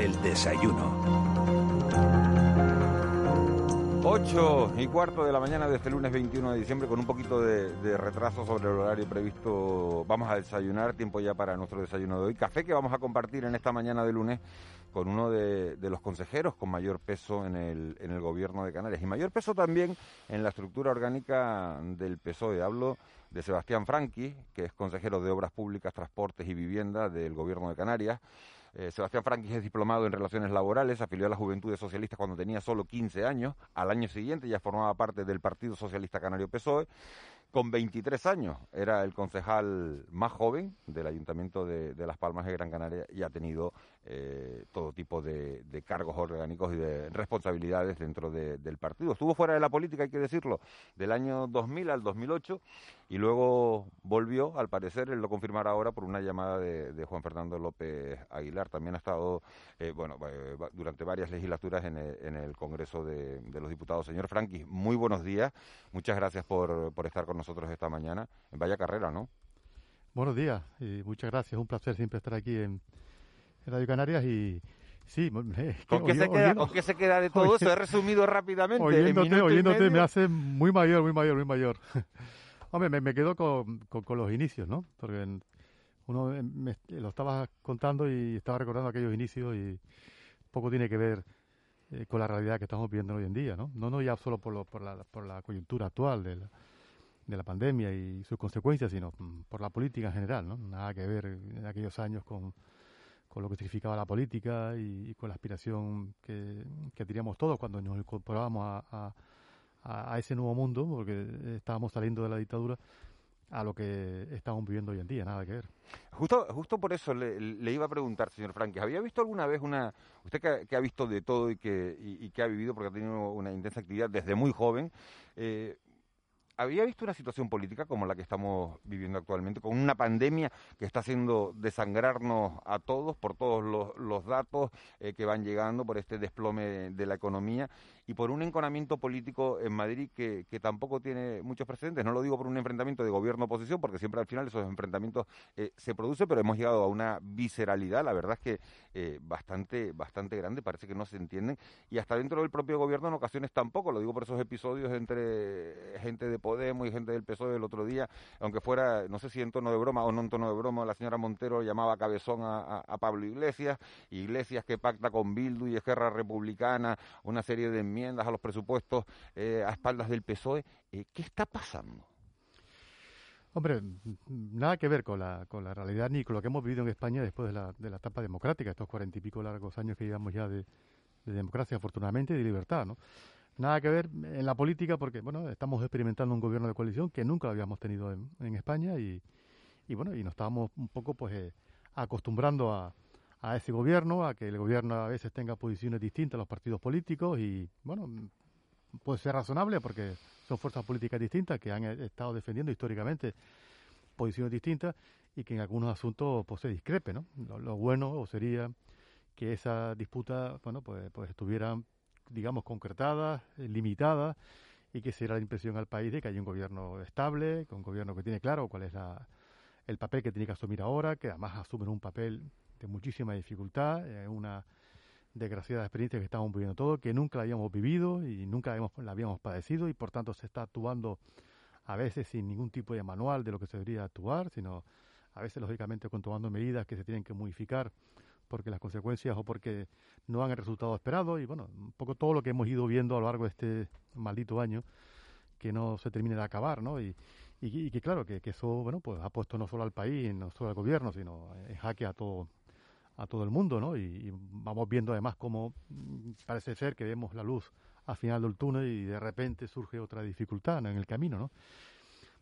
El desayuno. 8 y cuarto de la mañana de este lunes 21 de diciembre con un poquito de, retraso sobre el horario previsto. Vamos a desayunar, tiempo ya para nuestro desayuno de hoy. Café que vamos a compartir en esta mañana de lunes con uno de, de los consejeros con mayor peso en el, en el gobierno de Canarias y mayor peso también en la estructura orgánica del PSOE. Hablo de Sebastián Franqui, que es consejero de Obras Públicas, Transportes y Vivienda del gobierno de Canarias. Eh, Sebastián Franquis es diplomado en Relaciones Laborales, afilió a las Juventudes Socialistas cuando tenía solo 15 años. Al año siguiente ya formaba parte del Partido Socialista Canario PSOE. Con 23 años era el concejal más joven del Ayuntamiento de, de Las Palmas de Gran Canaria y ha tenido eh, todo tipo de, de, cargos orgánicos y de responsabilidades dentro de, del partido. Estuvo fuera de la política, hay que decirlo, del año 2000 al 2008 y luego volvió, al parecer, él lo confirmará ahora por una llamada de, Juan Fernando López Aguilar. También ha estado, eh, bueno, eh, durante varias legislaturas en el, en el Congreso de, los Diputados. Señor Franqui, muy buenos días. Muchas gracias por, por estar con nosotros esta mañana. Vaya carrera, ¿no? Buenos días y muchas gracias. Un placer siempre estar aquí en, en Radio Canarias y sí. ¿Con, qué, se queda, ¿Con qué se queda de todo eso? He resumido rápidamente. Oyéndote, oyéndote me hace muy mayor, muy mayor, muy mayor. Hombre, me, me quedo con, con, con, los inicios, ¿no? Porque uno me, lo estaba contando y estaba recordando aquellos inicios y poco tiene que ver eh, con la realidad que estamos viviendo hoy en día, ¿no? No, no ya solo por, lo, por, la, por la coyuntura actual de la, de la pandemia y sus consecuencias, sino mm, por la política en general, ¿no? Nada que ver en aquellos años con con lo que significaba la política y, con la aspiración que, que, teníamos todos cuando nos incorporábamos a, a, ese nuevo mundo, porque estábamos saliendo de la dictadura a lo que estamos viviendo hoy en día, nada que ver. Justo, justo por eso le, le iba a preguntar, señor Franques, ¿había visto alguna vez una, usted que, que ha visto de todo y que, y, y, que ha vivido, porque ha tenido una intensa actividad desde muy joven, eh, había visto una situación política como la que estamos viviendo actualmente, con una pandemia que está haciendo desangrarnos a todos por todos los, datos eh, que van llegando, por este desplome de la economía y por un enconamiento político en Madrid que, que tampoco tiene muchos precedentes. No lo digo por un enfrentamiento de gobierno-oposición, porque siempre al final esos enfrentamientos eh, se producen, pero hemos llegado a una visceralidad, la verdad es que eh, bastante, bastante grande, parece que no se entienden, y hasta dentro del propio gobierno en ocasiones tampoco, lo digo por esos episodios entre gente de Podemos y gente del PSOE el otro día, aunque fuera, no sé si en tono de broma o no en tono de broma, la señora Montero llamaba cabezón a, a, a Pablo Iglesias, Iglesias que pacta con Bildu y Esquerra Republicana, una serie de enmiendas a los presupuestos eh, a espaldas del PSOE. Eh, ¿Qué está pasando? Hombre, nada que ver con la, con la realidad ni con lo que hemos vivido en España después de la, de la etapa democrática, estos cuarenta y pico largos años que llevamos ya de, de democracia, afortunadamente, y de libertad, ¿no? Nada que ver en la política porque, bueno, estamos experimentando un gobierno de coalición que nunca lo habíamos tenido en, en España y, y, bueno, y nos estábamos un poco, pues, eh, acostumbrando a, a ese gobierno, a que el gobierno a veces tenga posiciones distintas a los partidos políticos y, bueno, puede ser razonable porque son fuerzas políticas distintas que han estado defendiendo históricamente posiciones distintas y que en algunos asuntos pues se discrepe, ¿no? Lo, lo bueno sería que esa disputa, bueno, pues, pues estuviera digamos, concretadas, eh, limitadas, y que se diera la impresión al país de que hay un gobierno estable, un gobierno que tiene claro cuál es la, el papel que tiene que asumir ahora, que además asumen un papel de muchísima dificultad, eh, una desgraciada experiencia que estamos viviendo todos, que nunca la habíamos vivido y nunca habíamos, la habíamos padecido y por tanto se está actuando a veces sin ningún tipo de manual de lo que se debería actuar, sino a veces lógicamente tomando medidas que se tienen que modificar porque las consecuencias o porque no han el resultado esperado y bueno, un poco todo lo que hemos ido viendo a lo largo de este maldito año que no se termine de acabar, ¿no? Y, que claro, que, eso, bueno, pues ha puesto no solo al país, no solo al gobierno, sino en jaque a todo a todo el mundo, ¿no? Y, y vamos viendo además cómo mm, parece ser que vemos la luz al final del túnel y de repente surge otra dificultad ¿no? en el camino, ¿no?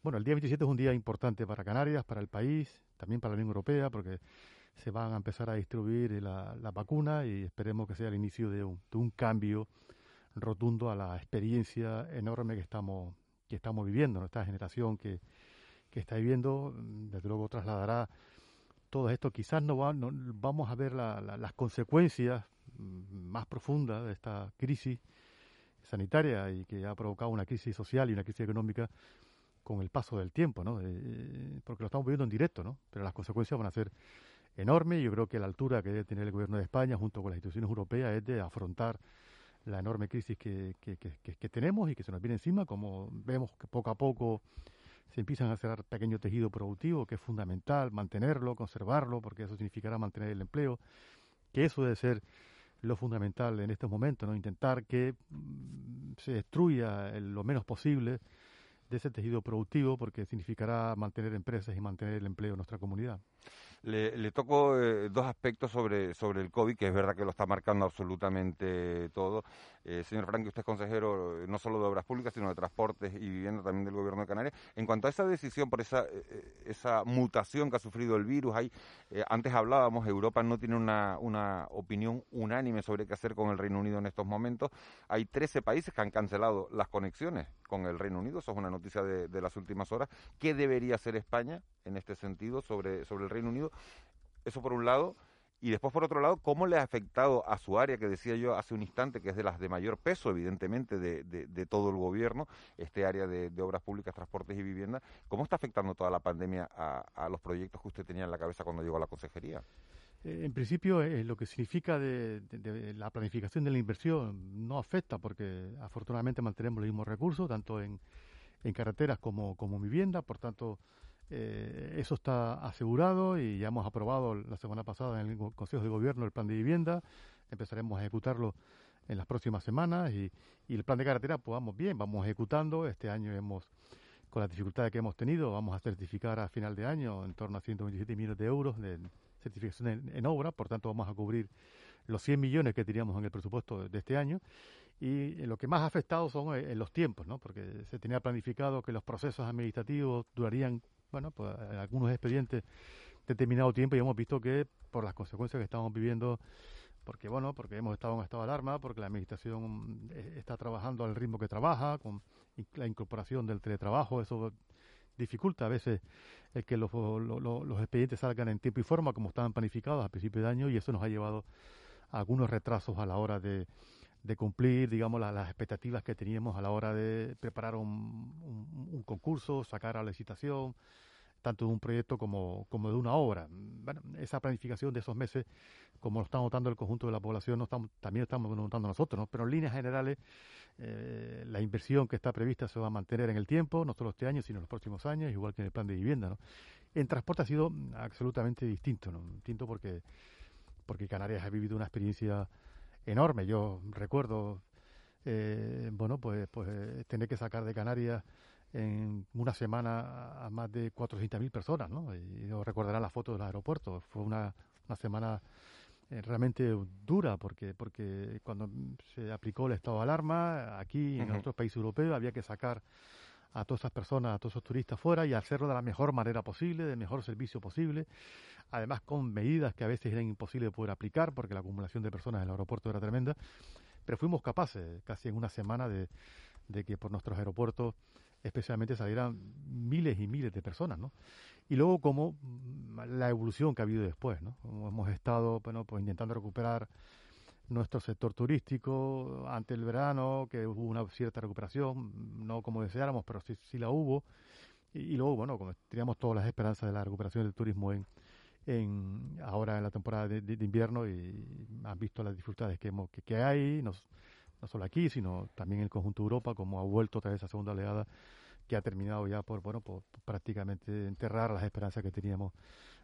Bueno, el día 27 es un día importante para Canarias, para el país, también para la Unión Europea, porque se van a empezar a distribuir la, la vacuna y esperemos que sea el inicio de un, de un, cambio rotundo a la experiencia enorme que estamos que estamos viviendo, nuestra generación que, que está viviendo, desde luego trasladará todo esto. Quizás no, va, no vamos a ver la, la, las consecuencias más profundas de esta crisis sanitaria y que ha provocado una crisis social y una crisis económica con el paso del tiempo, ¿no? Eh, porque lo estamos viviendo en directo, ¿no? Pero las consecuencias van a ser enorme. Yo creo que la altura que debe tener el gobierno de España junto con las instituciones europeas es de afrontar la enorme crisis que, que, que, tenemos y que se nos viene encima, como vemos que poco a poco se empiezan a cerrar pequeño tejido productivo, que es fundamental mantenerlo, conservarlo, porque eso significará mantener el empleo, que eso debe ser lo fundamental en estos momentos, ¿no? intentar que mm, se destruya lo menos posible de ese tejido productivo, porque significará mantener empresas y mantener el empleo en nuestra comunidad. Le, le toco eh, dos aspectos sobre, sobre el COVID, que es verdad que lo está marcando absolutamente todo. Eh, señor Frank, usted es consejero eh, no solo de Obras Públicas, sino de Transportes y Vivienda también del Gobierno de Canarias. En cuanto a esa decisión, por esa, esa mutación que ha sufrido el virus, hay, antes hablábamos, Europa no tiene una, una opinión unánime sobre qué hacer con el Reino Unido en estos momentos. Hay 13 países que han cancelado las conexiones con el Reino Unido, eso es una noticia de, de las últimas horas. ¿Qué debería hacer España en este sentido sobre, sobre el Reino Unido? Eso por un lado. Y después, por otro lado, ¿cómo le ha afectado a su área, que decía yo hace un instante, que es de las de mayor peso, evidentemente, de, de, todo el gobierno, este área de, obras públicas, transportes y vivienda? ¿Cómo está afectando toda la pandemia a, los proyectos que usted tenía en la cabeza cuando llegó a la consejería? Eh, en principio, eh, lo que significa de, la planificación de la inversión no afecta, porque afortunadamente mantenemos los mismos recursos, tanto en, en carreteras como, como vivienda, por tanto eh, eso está asegurado y ya hemos aprobado la semana pasada en el Consejo de Gobierno el plan de vivienda. Empezaremos a ejecutarlo en las próximas semanas y, el plan de carretera, pues vamos bien, vamos ejecutando. Este año hemos, con las dificultades que hemos tenido, vamos a certificar a final de año en torno a 127 millones de euros de certificación en, obra, por tanto vamos a cubrir los 100 millones que teníamos en el presupuesto de este año. Y lo que más ha afectado son eh, los tiempos, ¿no? porque se tenía planificado que los procesos administrativos durarían bueno, pues en algunos expedientes determinado tiempo y hemos visto que por las consecuencias que estamos viviendo, porque bueno, porque hemos estado en estado de alarma, porque la administración eh, está trabajando al ritmo que trabaja, con la incorporación del teletrabajo, eso dificulta a veces el que los, los, expedientes salgan en tiempo y forma como estaban planificados a principio de año y eso nos ha llevado a algunos retrasos a la hora de, de cumplir, digamos, las expectativas que teníamos a la hora de preparar un, concurso, sacar a la licitación, tanto de un proyecto como, como de una obra. Bueno, esa planificación de esos meses, como lo está notando el conjunto de la población, no estamos, también estamos notando nosotros, ¿no? Pero en líneas generales, eh, la inversión que está prevista se va a mantener en el tiempo, no solo este año, sino en los próximos años, igual que en el plan de vivienda, ¿no? En transporte ha sido absolutamente distinto, ¿no? Distinto porque, porque Canarias ha vivido una experiencia enorme. Yo recuerdo, eh, bueno, pues, pues eh, tener que sacar de Canarias en una semana a más de 400.000 personas, ¿no? Y yo recordarán las fotos del aeropuerto. Fue una, una semana eh, realmente dura porque porque cuando se aplicó el estado de alarma aquí en otros países europeos había que sacar a todas esas personas, a todos esos turistas fuera y hacerlo de la mejor manera posible, del mejor servicio posible, además con medidas que a veces eran imposibles de poder aplicar porque la acumulación de personas en el aeropuerto era tremenda, pero fuimos capaces casi en una semana de, de que por nuestros aeropuertos especialmente salieran miles y miles de personas, ¿no? Y luego como la evolución que ha habido después, ¿no? Como hemos estado, bueno, pues intentando recuperar nuestro sector turístico ante el verano, que hubo una cierta recuperación, no como deseáramos, pero sí, sí la hubo. Y, luego, bueno, como teníamos todas las esperanzas de la recuperación del turismo en, en ahora en la temporada de, invierno y han visto las dificultades que, hemos, que, hay, no, no, solo aquí, sino también en el conjunto de Europa, como ha vuelto otra vez esa segunda oleada que ha terminado ya por, bueno, por prácticamente enterrar las esperanzas que teníamos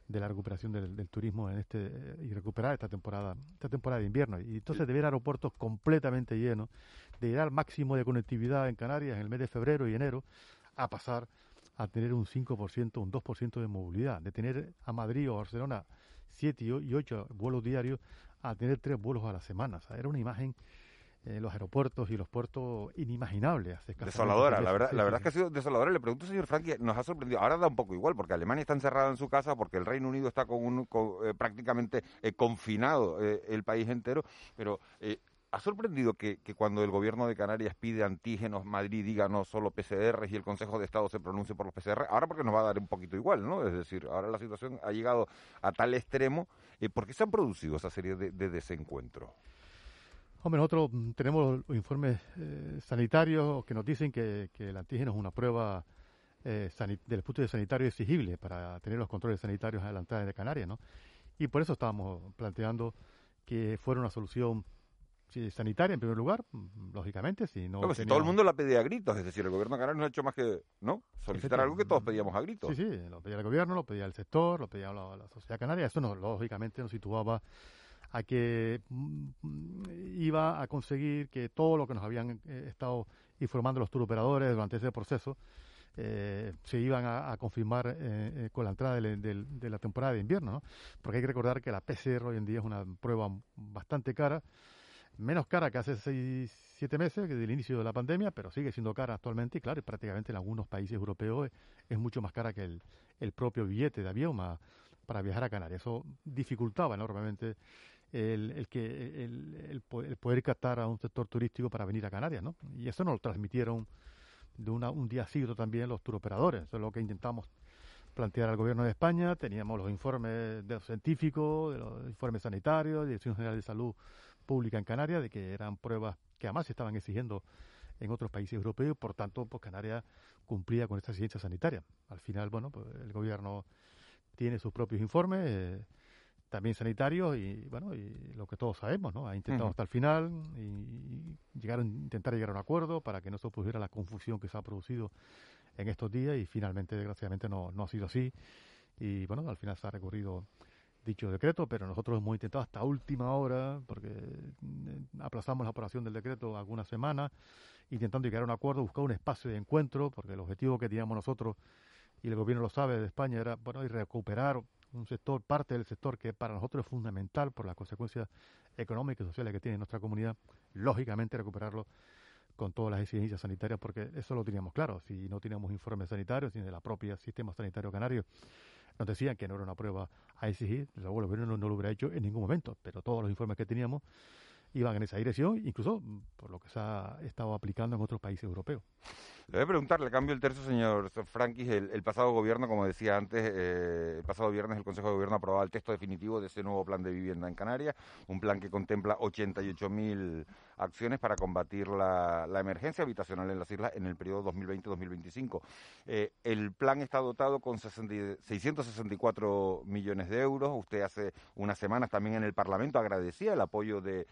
de la recuperación del, turismo en este y recuperar esta temporada esta temporada de invierno y entonces de ver aeropuertos completamente llenos de ir al máximo de conectividad en Canarias en el mes de febrero y enero a pasar a tener un 5%, un 2% de movilidad, de tener a Madrid o Barcelona 7 y 8 vuelos diarios a tener 3 vuelos a la semana. era una imagen eh, los aeropuertos y los puertos inimaginables. Desoladora, la verdad, la verdad es que ha sido desoladora. Le pregunto, señor Frankie, nos ha sorprendido. Ahora da un poco igual, porque Alemania está encerrada en su casa, porque el Reino Unido está con, un, eh, prácticamente eh, confinado el país entero, pero ¿Ha sorprendido que, cuando el gobierno de Canarias pide antígenos, Madrid diga no solo PCR y el Consejo de Estado se pronuncie por los PCR? Ahora porque nos va a dar un poquito igual, ¿no? Es decir, ahora la situación ha llegado a tal extremo. ¿Por qué se han producido esa serie de, de desencuentros? Hombre, nosotros tenemos los informes eh, sanitarios que nos dicen que, el antígeno es una prueba eh, del punto de sanitario exigible para tener los controles sanitarios a la entrada de Canarias, ¿no? y por eso estábamos planteando que fuera una solución sanitaria en primer lugar, lógicamente, si no... si todo el mundo la pedía a gritos, es decir, el gobierno canario no ha hecho más que no solicitar algo que todos pedíamos a gritos. Sí, sí, lo pedía el gobierno, lo pedía el sector, lo pedía la, la sociedad canaria, eso no, lógicamente nos situaba a que mm, iba a conseguir que todo lo que nos habían eh, estado informando los operadores durante ese proceso eh, se iban a, confirmar eh, con la entrada de, la temporada de invierno, ¿no? Porque hay que recordar que la PCR hoy en día es una prueba bastante cara, menos cara que hace seis, siete meses, que del inicio de la pandemia, pero sigue siendo cara actualmente y claro, prácticamente en algunos países europeos es, mucho más cara que el, propio billete de avión para viajar a Canarias. Eso dificultaba enormemente el, que el, poder captar a un sector turístico para venir a Canarias, ¿no? Y eso nos lo transmitieron de una, un día siglo también los turoperadores. Eso es lo que intentamos plantear al gobierno de España. Teníamos los informes de los científicos, de los informes sanitarios, de Dirección General de Salud Pública en Canarias, de que eran pruebas que además se estaban exigiendo en otros países europeos, por tanto, pues Canarias cumplía con esta exigencia sanitaria. Al final, bueno, pues el gobierno tiene sus propios informes. Eh, también sanitarios y bueno y lo que todos sabemos no ha intentado hasta el final y, llegaron intentar llegar a un acuerdo para que no se produjera la confusión que se ha producido en estos días y finalmente desgraciadamente no, no ha sido así. Y bueno al final se ha recurrido dicho decreto pero nosotros hemos intentado hasta última hora porque mm, aplazamos la aprobación del decreto algunas semanas intentando llegar a un acuerdo buscar un espacio de encuentro porque el objetivo que teníamos nosotros y el gobierno lo sabe de España era bueno y recuperar un sector, parte del sector que para nosotros es fundamental por las consecuencias económicas y sociales que tiene nuestra comunidad, lógicamente recuperarlo con todas las exigencias sanitarias, porque eso lo teníamos claro, si no teníamos informes sanitarios ni de la propia sistema sanitario canario, nos decían que no era una prueba a exigir, el gobierno no lo hubiera hecho en ningún momento, pero todos los informes que teníamos iban en esa dirección, incluso por lo que se ha estado aplicando en otros países europeos. Le voy a preguntarle, cambio el tercio, señor Frankis. El, pasado gobierno, como decía antes, eh, el pasado viernes el Consejo de Gobierno aprobaba el texto definitivo de ese nuevo plan de vivienda en Canarias, un plan que contempla 88.000 acciones para combatir la, emergencia habitacional en las islas en el periodo 2020-2025. Eh, el plan está dotado con 664 millones de euros. Usted hace unas semanas también en el Parlamento agradecía el apoyo de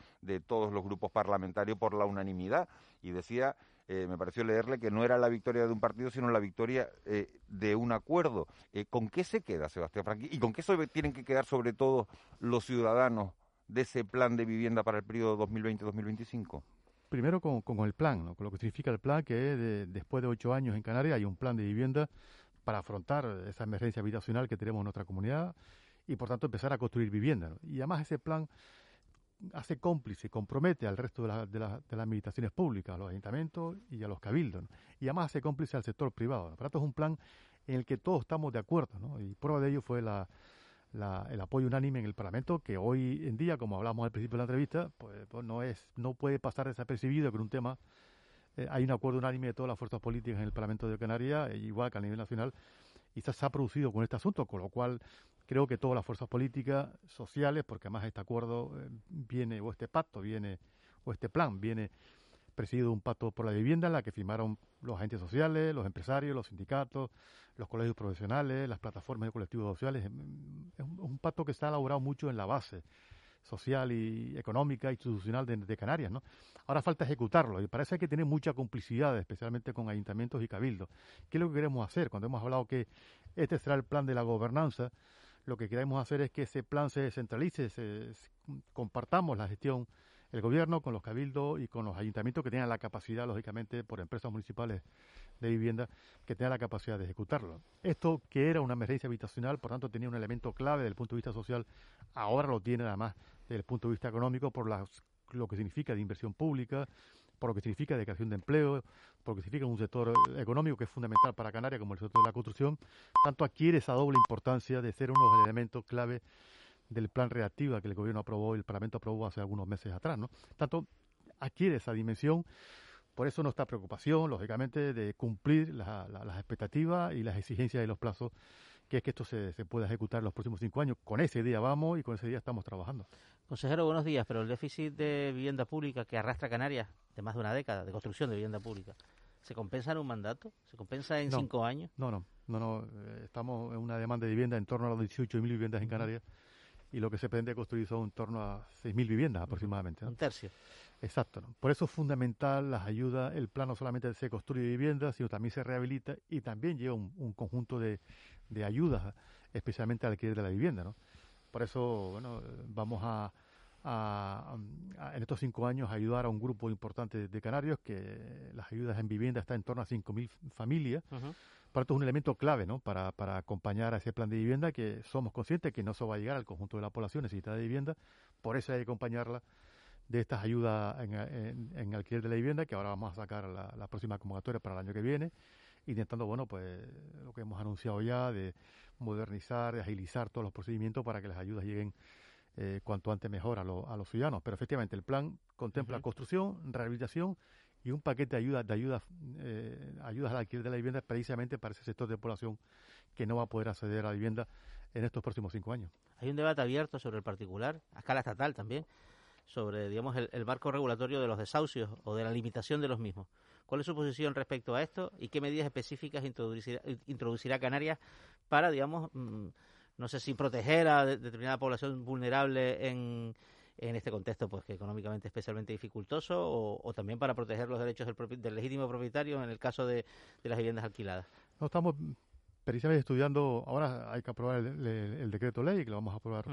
todos los grupos parlamentarios por la unanimidad y decía eh, me pareció leerle que no era la victoria de un partido, sino la victoria eh, de un acuerdo. Eh, ¿Con qué se queda Sebastián Franqui? ¿Y con qué se tienen que quedar sobre todo los ciudadanos de ese plan de vivienda para el periodo 2020-2025? Primero con, el plan, con lo que significa el plan, que después de ocho años en Canarias hay un plan de vivienda para afrontar esa emergencia habitacional que tenemos en nuestra comunidad y por tanto empezar a construir vivienda. Y además ese plan hace cómplice, compromete al resto de, las administraciones públicas, a los ayuntamientos y a los cabildos, y además hace cómplice al sector privado. ¿no? Por tanto, es un plan en el que todos estamos de acuerdo, ¿no? y prueba de ello fue el apoyo unánime en el Parlamento, que hoy en día, como hablamos al principio de la entrevista, pues, pues no, es, no puede pasar desapercibido que un tema eh, hay un acuerdo unánime de todas las fuerzas políticas en el Parlamento de Canarias, e igual que a nivel nacional, y se ha producido con este asunto, con lo cual creo que todas las fuerzas políticas, sociales, porque además este acuerdo eh, viene, o este pacto viene, o este plan viene presidido de un pacto por la vivienda en la que firmaron los agentes sociales, los empresarios, los sindicatos, los colegios profesionales, las plataformas de colectivos sociales. Es un, pacto que está elaborado mucho en la base social y económica institucional de, Canarias, ¿no? Ahora falta ejecutarlo y parece que tiene mucha complicidad, especialmente con ayuntamientos y cabildos. ¿Qué es lo que queremos hacer? Cuando hemos hablado que este será el plan de la gobernanza, lo que queremos hacer es que ese plan se descentralice, se, compartamos la gestión el gobierno con los cabildos y con los ayuntamientos que tengan la capacidad, lógicamente, por empresas municipales de vivienda, que tengan la capacidad de ejecutarlo. Esto que era una emergencia habitacional, por tanto, tenía un elemento clave desde el punto de vista social, ahora lo tiene además desde el punto de vista económico por lo que significa de inversión pública, por lo que significa de creación de empleo, por lo que significa un sector económico que es fundamental para Canarias, como el sector de la construcción, tanto adquiere esa doble importancia de ser uno de los elementos clave del plan reactiva que el gobierno aprobó y el Parlamento aprobó hace algunos meses atrás, ¿no? Tanto adquiere esa dimensión, por eso nuestra preocupación, lógicamente, de cumplir las expectativas y las exigencias de los plazos que es que esto se, se pueda ejecutar en los próximos cinco años. Con ese día vamos y con ese día estamos trabajando. Consejero, buenos días, pero el déficit de vivienda pública que arrastra Canarias de más de una década de construcción de vivienda pública, ¿se compensa en un mandato? ¿Se compensa en cinco años? No, no, no, no. Eh, estamos en una demanda de vivienda en torno a las 18.000 viviendas en Canarias y lo que se pretende construir son en torno a 6.000 viviendas aproximadamente. Un tercio. Exacto. ¿no? Por eso es fundamental las ayudas, el plan no solamente se construye viviendas, sino también se rehabilita y también lleva un, conjunto de, de, ayudas, especialmente al alquiler de la vivienda. ¿no? Por eso, bueno, vamos a, en estos cinco años ayudar a un grupo importante de canarios que las ayudas en vivienda están en torno a 5.000 familias. Por esto es un elemento clave ¿no? para, para acompañar a ese plan de vivienda que somos conscientes que no se va a llegar al conjunto de la población necesitada de vivienda. Por eso hay que acompañarla de estas ayudas en, en, alquiler de la vivienda, que ahora vamos a sacar la, próxima convocatoria para el año que viene, intentando, bueno, pues lo que hemos anunciado ya, de modernizar, de agilizar todos los procedimientos para que las ayudas lleguen eh, cuanto antes mejor a, a, los ciudadanos. Pero efectivamente el plan contempla construcción, rehabilitación y un paquete de ayudas de ayudas eh, ayudas al alquiler de la vivienda precisamente para ese sector de población que no va a poder acceder a la vivienda en estos próximos cinco años. Hay un debate abierto sobre el particular, a escala estatal también, sobre, digamos, el, marco regulatorio de los desahucios o de la limitación de los mismos. ¿Cuál es su posición respecto a esto y qué medidas específicas introducirá, Canarias para, digamos, mm, no sé si proteger a determinada población vulnerable en, en este contexto, pues que económicamente especialmente dificultoso, o, también para proteger los derechos del, legítimo propietario en el caso de, las viviendas alquiladas? No estamos precisamente estudiando, ahora hay que aprobar el, decreto ley, que lo vamos a aprobar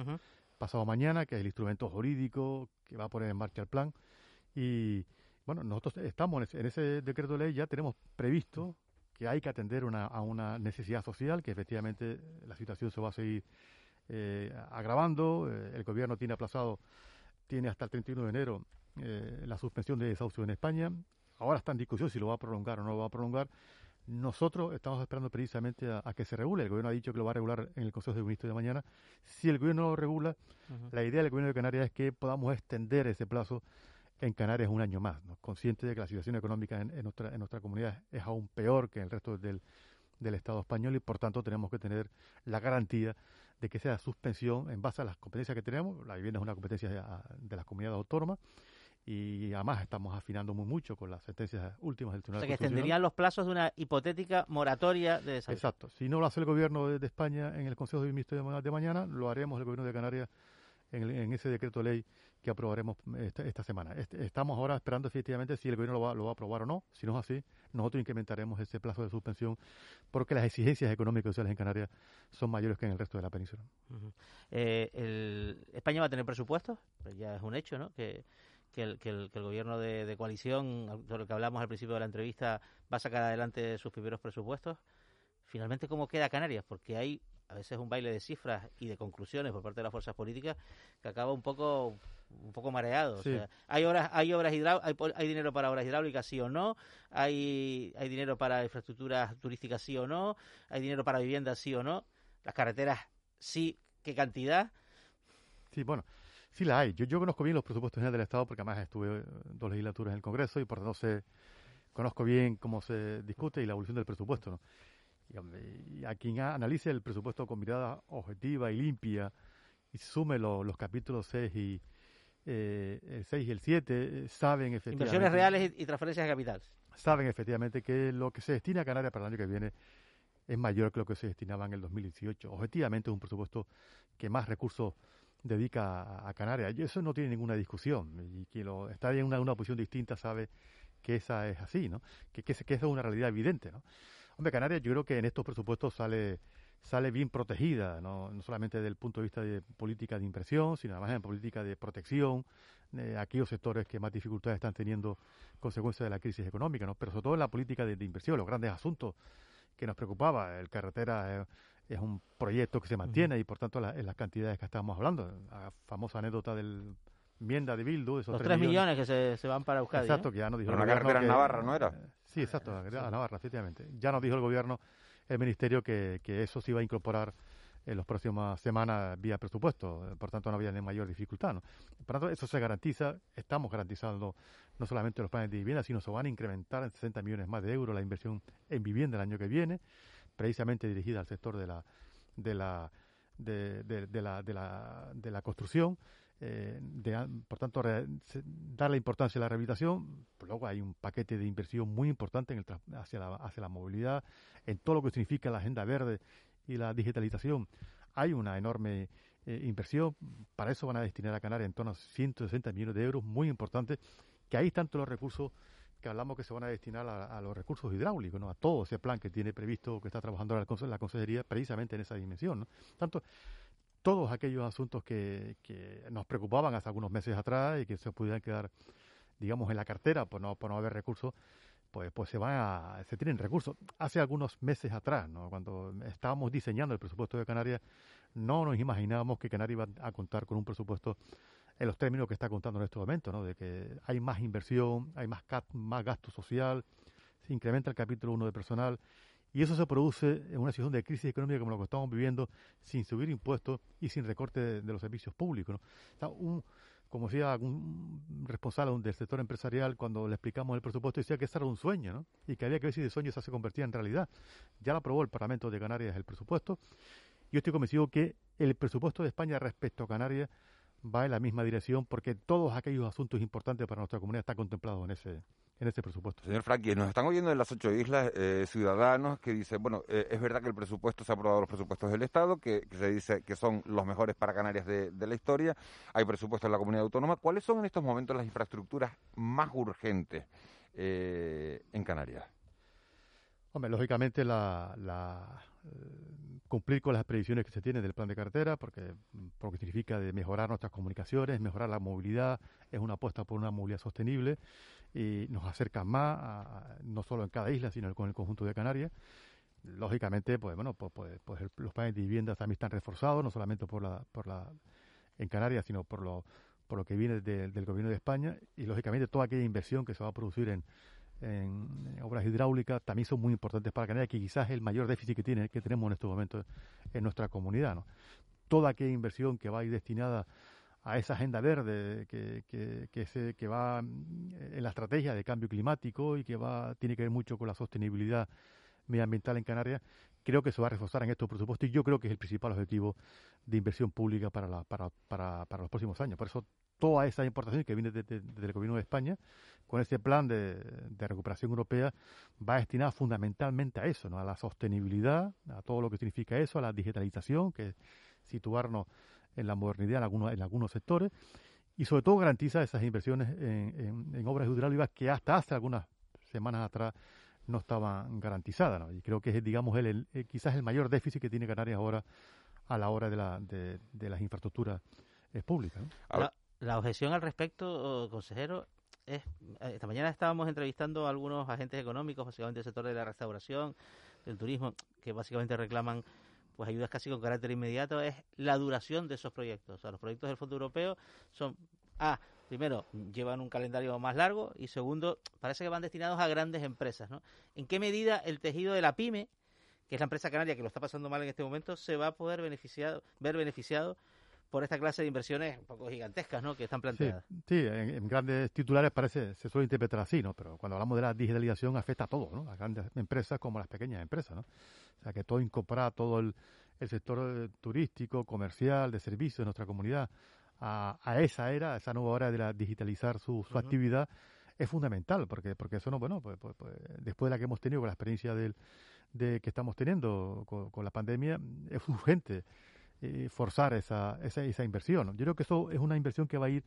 pasado mañana, que es el instrumento jurídico que va a poner en marcha el plan. Y bueno, nosotros estamos en ese, decreto de ley, ya tenemos previsto que hay que atender una, a una necesidad social, que efectivamente la situación se va a seguir eh, agravando. Eh, el gobierno tiene aplazado, tiene hasta el 31 de enero eh, la suspensión de desahucio en España. Ahora está en discusión si lo va a prolongar o no lo va a prolongar. Nosotros estamos esperando precisamente a, que se regule. El gobierno ha dicho que lo va a regular en el Consejo de Ministros de mañana. Si el gobierno lo regula, la idea del gobierno de Canarias es que podamos extender ese plazo en Canarias un año más, ¿no? consciente de que la situación económica en, nuestra, en nuestra comunidad es aún peor que en el resto del, del Estado español y por tanto tenemos que tener la garantía de que sea suspensión en base a las competencias que tenemos. La vivienda es una competencia de, de las comunidades autónomas y además estamos afinando muy mucho con las sentencias últimas del Tribunal O sea, que extenderían los plazos de una hipotética moratoria de desahucio. Exacto. Si no lo hace el gobierno de, España en el Consejo de Ministros de, mañana, lo haremos el gobierno de Canarias en, ese decreto ley que aprobaremos esta, semana. estamos ahora esperando efectivamente si el gobierno lo va, lo va a aprobar o no. Si no es así, nosotros incrementaremos ese plazo de suspensión porque las exigencias económicas y sociales en Canarias son mayores que en el resto de la península. Eh, ¿España va a tener presupuestos? Pues ya es un hecho, ¿no? Que el, que el, gobierno de, coalición, sobre el que hablamos al principio de la entrevista, va a sacar adelante sus primeros presupuestos. Finalmente, ¿cómo queda Canarias? Porque hay a veces un baile de cifras y de conclusiones por parte de las fuerzas políticas que acaba un poco un poco mareado. hay obras, hay obras hay, hay, dinero para obras hidráulicas sí o no, hay, hay dinero para infraestructuras turísticas sí o no, hay dinero para viviendas sí o no, las carreteras sí, qué cantidad. Sí, bueno, Sí la hay. Yo, yo conozco bien los presupuestos generales del Estado porque además estuve dos legislaturas en el Congreso y por tanto sé, conozco bien cómo se discute y la evolución del presupuesto. ¿no? Y, a quien analice el presupuesto con mirada objetiva y limpia y sume los capítulos 6 y, eh, el 6 y el 7, saben efectivamente... Inversiones reales y, transferencias de capital. Saben efectivamente que lo que se destina a Canarias para el año que viene es mayor que lo que se destinaba en el 2018. Objetivamente es un presupuesto que más recursos dedica a, Canarias. Y eso no tiene ninguna discusión. Y quien lo, está en una, una posición distinta sabe que esa es así, ¿no? Que, que, que esa es una realidad evidente, ¿no? Hombre, Canarias yo creo que en estos presupuestos sale sale bien protegida, ¿no? no solamente desde el punto de vista de política de impresión, sino además en política de protección de aquellos sectores que más dificultades están teniendo consecuencia de la crisis económica, ¿no? pero sobre todo en la política de, inversión, los grandes asuntos que nos preocupaba, el carretera, es un proyecto que se mantiene y por tanto en las cantidades que estábamos hablando. La famosa anécdota del enmienda de Bildu, esos Los 3 millones, que se, se, van para Euskadi. Exacto, ¿eh? que ya nos dijo Pero el carretera en Navarra, ¿no era? Sí, exacto, a Navarra, efectivamente. Ya nos dijo el gobierno, el ministerio, que, que eso se iba a incorporar en las próximas semanas vía presupuesto, por tanto no había ni mayor dificultad. ¿no? Por tanto, eso se garantiza, estamos garantizando no solamente los planes de vivienda, sino se van a incrementar en 60 millones más de euros la inversión en vivienda el año que viene precisamente dirigida al sector de la de la de, de, la, de, la, de la construcción, eh, por tanto, dar la importancia a la rehabilitación. Luego hay un paquete de inversión muy importante en el, hacia, la, hacia la movilidad, en todo lo que significa la agenda verde y la digitalización. Hay una enorme eh, inversión. Para eso van a destinar a Canarias en torno a 160 millones de euros, muy importante, que ahí todos los recursos que hablamos que se van a destinar a, los recursos hidráulicos, ¿no? a todo ese plan que tiene previsto, que está trabajando la, la Consejería precisamente en esa dimensión. ¿no? Tanto, todos aquellos asuntos que, que, nos preocupaban hace algunos meses atrás y que se pudieran quedar, digamos, en la cartera por no, por no haber recursos, pues, pues se van a, se tienen recursos. Hace algunos meses atrás, ¿no? cuando estábamos diseñando el presupuesto de Canarias, no nos imaginábamos que Canarias iba a contar con un presupuesto en los términos que está contando en este momento, ¿no? de que hay más inversión, hay más, más gasto social, se incrementa el capítulo 1 de personal, y eso se produce en una situación de crisis económica como la que estamos viviendo, sin subir impuestos y sin recorte de, los servicios públicos. ¿no? como decía algún responsable del sector empresarial cuando le explicamos el presupuesto, decía que ese era un sueño, ¿no? Y que había que ver si de sueño se convertía en realidad. Ya lo aprobó el Parlamento de Canarias el presupuesto. Yo estoy convencido que el presupuesto de España respecto a Canarias va en la misma dirección porque todos aquellos asuntos importantes para nuestra comunidad están contemplados en ese en ese presupuesto. Señor Franqui, nos están oyendo en las ocho islas eh, ciudadanos que dicen, bueno, eh, es verdad que el presupuesto se ha aprobado los presupuestos del Estado, que, se dice que son los mejores para Canarias de, la historia, hay presupuestos en la comunidad autónoma. ¿Cuáles son en estos momentos las infraestructuras más urgentes eh, en Canarias? Hombre, lógicamente la, cumplir con las previsiones que se tienen del plan de carretera, porque, porque significa de mejorar nuestras comunicaciones, mejorar la movilidad, es una apuesta por una movilidad sostenible y nos acerca más, no solo en cada isla, sino con el conjunto de Canarias. Lógicamente, pues bueno, pues, pues, pues los planes de vivienda también están reforzados, no solamente por la, por la, en Canarias, sino por lo, por lo que viene del gobierno de España y lógicamente toda aquella inversión que se va a producir en, en, obras hidráulicas también son muy importantes para Canarias, que quizás es el mayor déficit que tiene que tenemos en estos momentos en nuestra comunidad. ¿no? Toda aquella inversión que va a ir destinada a esa agenda verde que, que, que, se, que va mm, en la estrategia de cambio climático y que va tiene que ver mucho con la sostenibilidad medioambiental en Canarias, creo que se va a reforzar en estos presupuestos y yo creo que es el principal objetivo de inversión pública para, la, para, para, para los próximos años. Por eso toda esa importación que viene del gobierno de España, con ese plan de, de, recuperación europea, va destinada fundamentalmente a eso, ¿no? a la sostenibilidad, a todo lo que significa eso, a la digitalización, que situarnos en la modernidad en algunos, en algunos sectores y sobre todo garantiza esas inversiones en, obras hidráulicas que hasta hace algunas semanas atrás no estaban garantizadas. Y creo que es, digamos, el, quizás el mayor déficit que tiene Canarias ahora a la hora de, la, de, las infraestructuras eh, públicas. La, objeción al respecto, consejero, es, eh, esta mañana estábamos entrevistando a algunos agentes económicos, básicamente del sector de la restauración, del turismo, que básicamente reclaman pues ayudas casi con carácter inmediato, es la duración de esos proyectos. O sea, los proyectos del Fondo Europeo son, ah, primero, llevan un calendario más largo y segundo, parece que van destinados a grandes empresas, ¿no? ¿En qué medida el tejido de la pyme, que es la empresa canaria que lo está pasando mal en este momento, se va a poder beneficiado, ver beneficiado por esta clase de inversiones un poco gigantescas ¿no? que están planteadas. Sí, en, grandes titulares parece, se suele interpretar así, ¿no? pero cuando hablamos de la digitalización afecta a todo, ¿no? a grandes empresas como a las pequeñas empresas. ¿no? O sea, que todo incorpora todo el, sector eh, turístico, comercial, de servicios de nuestra comunidad a, esa era, a esa nueva hora de la digitalizar su, actividad es fundamental, porque porque eso no, bueno, pues, pues, pues, después de la que hemos tenido con la experiencia del, de que estamos teniendo con la pandemia, es urgente eh, forzar esa, esa, esa inversión. Yo creo que eso es una inversión que va a ir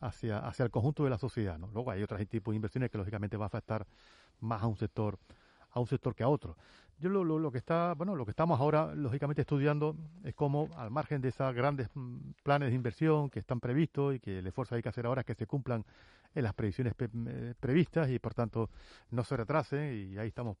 hacia, hacia el conjunto de la sociedad. Luego hay otros tipos de inversiones que lógicamente va a afectar más a un sector a un sector que a otro. Yo lo, lo, que está, bueno, lo que estamos ahora lógicamente estudiando es cómo, al margen de esos grandes mm, planes de inversión que están previstos y que el esfuerzo hay que hacer ahora es que se cumplan en las previsiones eh, previstas y por tanto no se retrasen y ahí estamos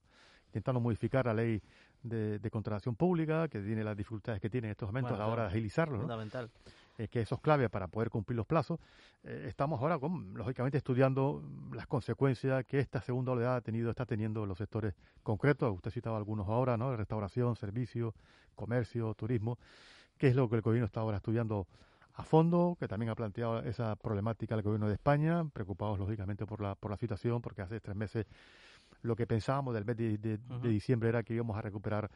intentando modificar la ley de, contratación pública, que tiene las dificultades que tiene en estos momentos a la hora de agilizarlo. Fundamental. Eh, que eso es clave para poder cumplir los plazos. Eh, estamos ahora, con, lógicamente, estudiando las consecuencias que esta segunda oleada ha tenido, está teniendo en los sectores concretos. Usted citaba algunos ahora, ¿no? Restauración, servicio, comercio, turismo, que es lo que el gobierno está ahora estudiando a fondo, que también ha planteado esa problemática el gobierno de España, preocupados lógicamente por la, por la situación, porque hace tres meses lo que pensábamos del mes de, diciembre era que íbamos a recuperar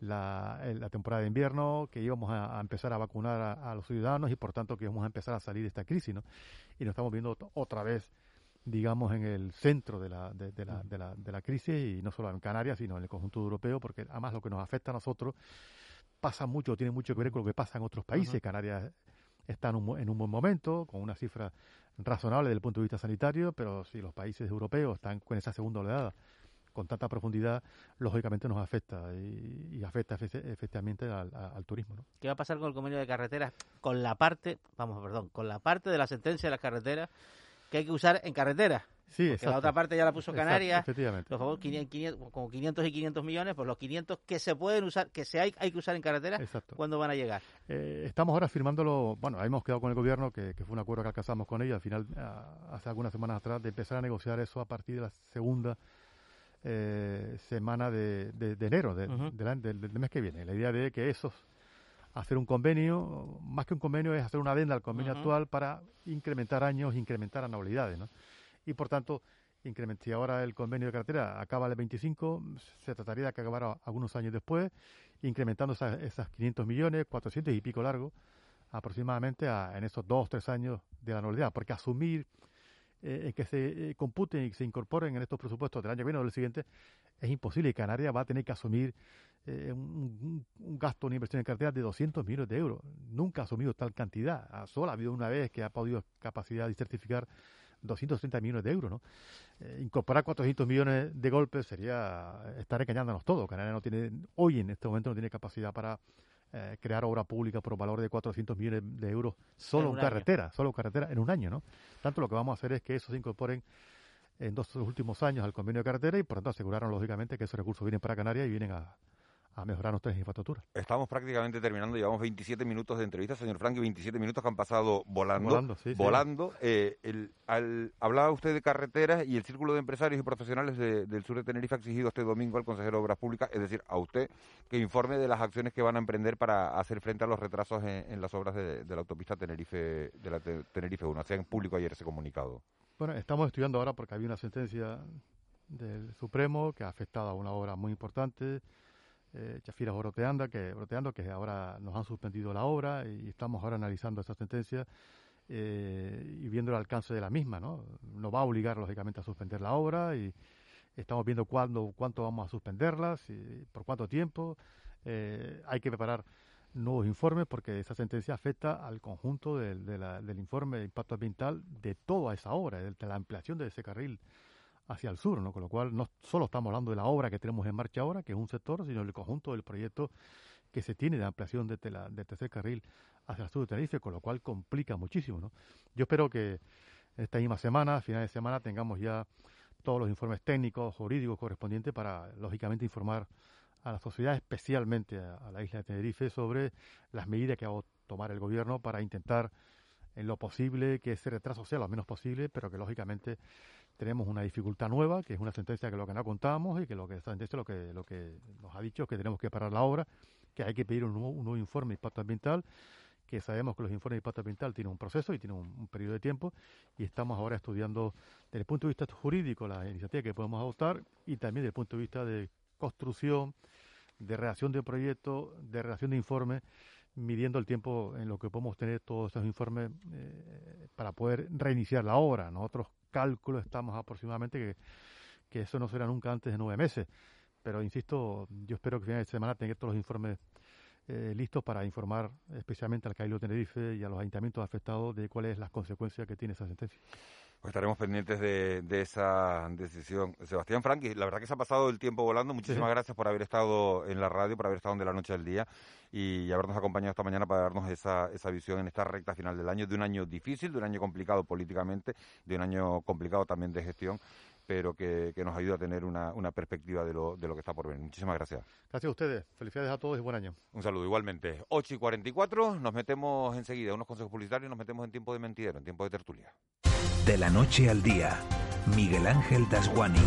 la, la temporada de invierno, que íbamos a, empezar a vacunar a, los ciudadanos y por tanto que íbamos a empezar a salir de esta crisis, ¿no? Y nos estamos viendo otra vez, digamos, en el centro de la, de, la, de, la, crisis y no solo en Canarias, sino en el conjunto europeo, porque además lo que nos afecta a nosotros pasa mucho, tiene mucho que ver con lo que pasa en otros países. Canarias está en un, en un buen momento, con una cifra razonable desde el punto de vista sanitario, pero si los países europeos están con esa segunda oleada con tanta profundidad, lógicamente nos afecta y, afecta efectivamente al, turismo. ¿Qué va a pasar con el convenio de carreteras? Con la parte, vamos, perdón, con la parte de la sentencia de las carreteras que hay que usar en carreteras. Sí, exacto. La otra parte ya la puso Canarias. efectivamente. Los favor, 500, como 500 y 500 millones, pues los 500 que se pueden usar, que se hay, hay que usar en carreteras, ¿cuándo van a llegar? Eh, estamos ahora firmándolo, bueno, hemos quedado con el gobierno, que, fue un acuerdo que alcanzamos con ellos al final, hace algunas semanas atrás, de empezar a negociar eso a partir de la segunda eh, semana de, enero, del, mes que viene. La idea de que esos, hacer un convenio, más que un convenio es hacer una adenda al convenio actual para incrementar años, incrementar anualidades, ¿no? Y por tanto, si ahora el convenio de cartera acaba el 25, se trataría de que acabara algunos años después, incrementando esas, esas 500 millones, 400 y pico largo, aproximadamente en esos dos, tres años de la anualidad, porque asumir eh, que se eh, computen y se incorporen en estos presupuestos del año que viene o del siguiente, es imposible. Y Canarias va a tener que asumir eh, un, gasto, una inversión en cartera de 200 millones de euros. Nunca ha asumido tal cantidad. Solo ha habido una vez que ha podido capacidad de certificar 230 millones de euros. ¿no? incorporar 400 millones de golpes sería estar engañándonos todo. Canarias no tiene, hoy en este momento no tiene capacidad para eh, crear obra pública por valor de 400 millones de euros solo en, carretera, solo carretera en un año, ¿no? Tanto lo que vamos a hacer es que eso se incorporen en dos últimos años al convenio de carretera y por tanto aseguraron lógicamente que esos recursos vienen para Canarias y vienen a, a mejorar nuestras infraestructuras. Estamos prácticamente terminando, llevamos 27 minutos de entrevista, señor Frank, y 27 minutos que han pasado volando. Volando, sí. volando. Eh, al, hablaba usted de carreteras y el Círculo de Empresarios y Profesionales del Sur de Tenerife ha exigido este domingo al consejero de Obras Públicas, es decir, a usted, que informe de las acciones que van a emprender para hacer frente a los retrasos en, las obras de, la autopista Tenerife de la Tenerife 1. Hacía en público ayer ese comunicado. Bueno, estamos estudiando ahora porque había una sentencia del Supremo que ha afectado a una obra muy importante eh, Chafiras Oroteando, que, que ahora nos han suspendido la obra y estamos ahora analizando esa sentencia eh, y viendo el alcance de la misma. ¿no? Nos va a obligar, lógicamente, a suspender la obra y estamos viendo cuándo, cuánto vamos a suspenderlas y por cuánto tiempo. Eh, hay que preparar nuevos informes porque esa sentencia afecta al conjunto del, del informe de impacto ambiental de toda esa obra, de la ampliación de ese carril hacia el sur, ¿no? Con lo cual no solo estamos hablando de la obra que tenemos en marcha ahora, que es un sector, sino el conjunto del proyecto que se tiene de ampliación de del tercer carril hacia el sur de Tenerife, con lo cual complica muchísimo, ¿no? Yo espero que esta misma semana, a final de semana, tengamos ya todos los informes técnicos, jurídicos correspondientes para, lógicamente, informar a la sociedad, especialmente a, la isla de Tenerife, sobre las medidas que va a tomar el gobierno para intentar, en lo posible, que ese retraso sea lo menos posible, pero que, lógicamente, tenemos una dificultad nueva, que es una sentencia que lo que no contábamos y que lo que esta sentencia lo que, lo que nos ha dicho es que tenemos que parar la obra, que hay que pedir un nuevo, informe de impacto ambiental, que sabemos que los informes de impacto ambiental tienen un proceso y tienen un, periodo de tiempo y estamos ahora estudiando desde el punto de vista jurídico la iniciativa que podemos adoptar y también desde el punto de vista de construcción, de redacción de proyectos, de redacción de informes, midiendo el tiempo en lo que podemos tener todos esos informes eh, para poder reiniciar la obra. Nosotros cálculo estamos aproximadamente que, que eso no será nunca antes de nueve meses. Pero insisto, yo espero que a de semana tenga todos los informes eh, listos para informar especialmente al Cabildo Tenerife y a los ayuntamientos afectados de cuáles las consecuencias que tiene esa sentencia. Pues estaremos pendientes de, esa decisión. Sebastián Franqui, la verdad que se ha pasado el tiempo volando. Muchísimas gracias por haber estado en la radio, por haber estado de la noche al día y habernos acompañado esta mañana para darnos esa, esa visión en esta recta final del año, de un año difícil, de un año complicado políticamente, de un año complicado también de gestión pero que, nos ayuda a tener una, una perspectiva de lo, de lo que está por venir. Muchísimas gracias. Gracias a ustedes. Felicidades a todos y buen año. Un saludo igualmente. 8 y 44, nos metemos enseguida, unos consejos publicitarios, nos metemos en tiempo de mentidero, en tiempo de tertulia. De la noche al día, Miguel Ángel Dasguani.